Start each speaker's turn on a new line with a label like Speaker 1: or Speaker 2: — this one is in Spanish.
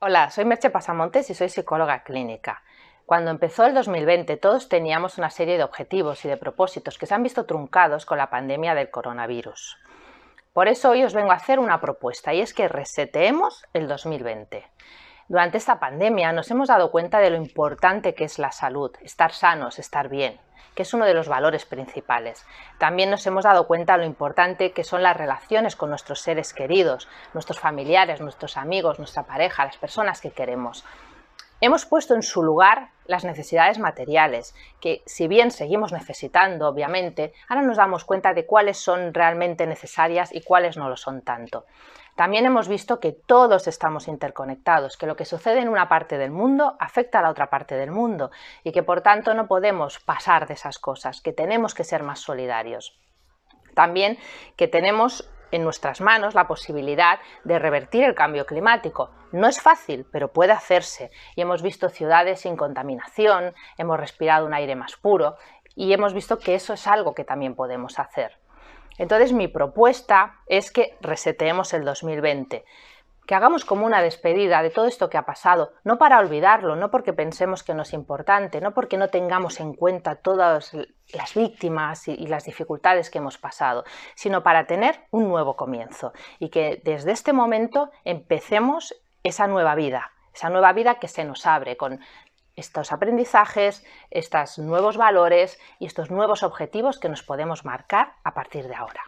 Speaker 1: Hola, soy Merche Pasamontes y soy psicóloga clínica. Cuando empezó el 2020 todos teníamos una serie de objetivos y de propósitos que se han visto truncados con la pandemia del coronavirus. Por eso hoy os vengo a hacer una propuesta y es que reseteemos el 2020. Durante esta pandemia nos hemos dado cuenta de lo importante que es la salud, estar sanos, estar bien, que es uno de los valores principales. También nos hemos dado cuenta de lo importante que son las relaciones con nuestros seres queridos, nuestros familiares, nuestros amigos, nuestra pareja, las personas que queremos. Hemos puesto en su lugar las necesidades materiales, que si bien seguimos necesitando, obviamente, ahora nos damos cuenta de cuáles son realmente necesarias y cuáles no lo son tanto. También hemos visto que todos estamos interconectados, que lo que sucede en una parte del mundo afecta a la otra parte del mundo y que por tanto no podemos pasar de esas cosas, que tenemos que ser más solidarios. También que tenemos en nuestras manos la posibilidad de revertir el cambio climático. No es fácil, pero puede hacerse. Y hemos visto ciudades sin contaminación, hemos respirado un aire más puro y hemos visto que eso es algo que también podemos hacer. Entonces mi propuesta es que reseteemos el 2020 que hagamos como una despedida de todo esto que ha pasado, no para olvidarlo, no porque pensemos que no es importante, no porque no tengamos en cuenta todas las víctimas y, las dificultades que hemos pasado, sino para tener un nuevo comienzo y que desde este momento empecemos esa nueva vida, esa nueva vida que se nos abre con estos aprendizajes, estos nuevos valores y estos nuevos objetivos que nos podemos marcar a partir de ahora.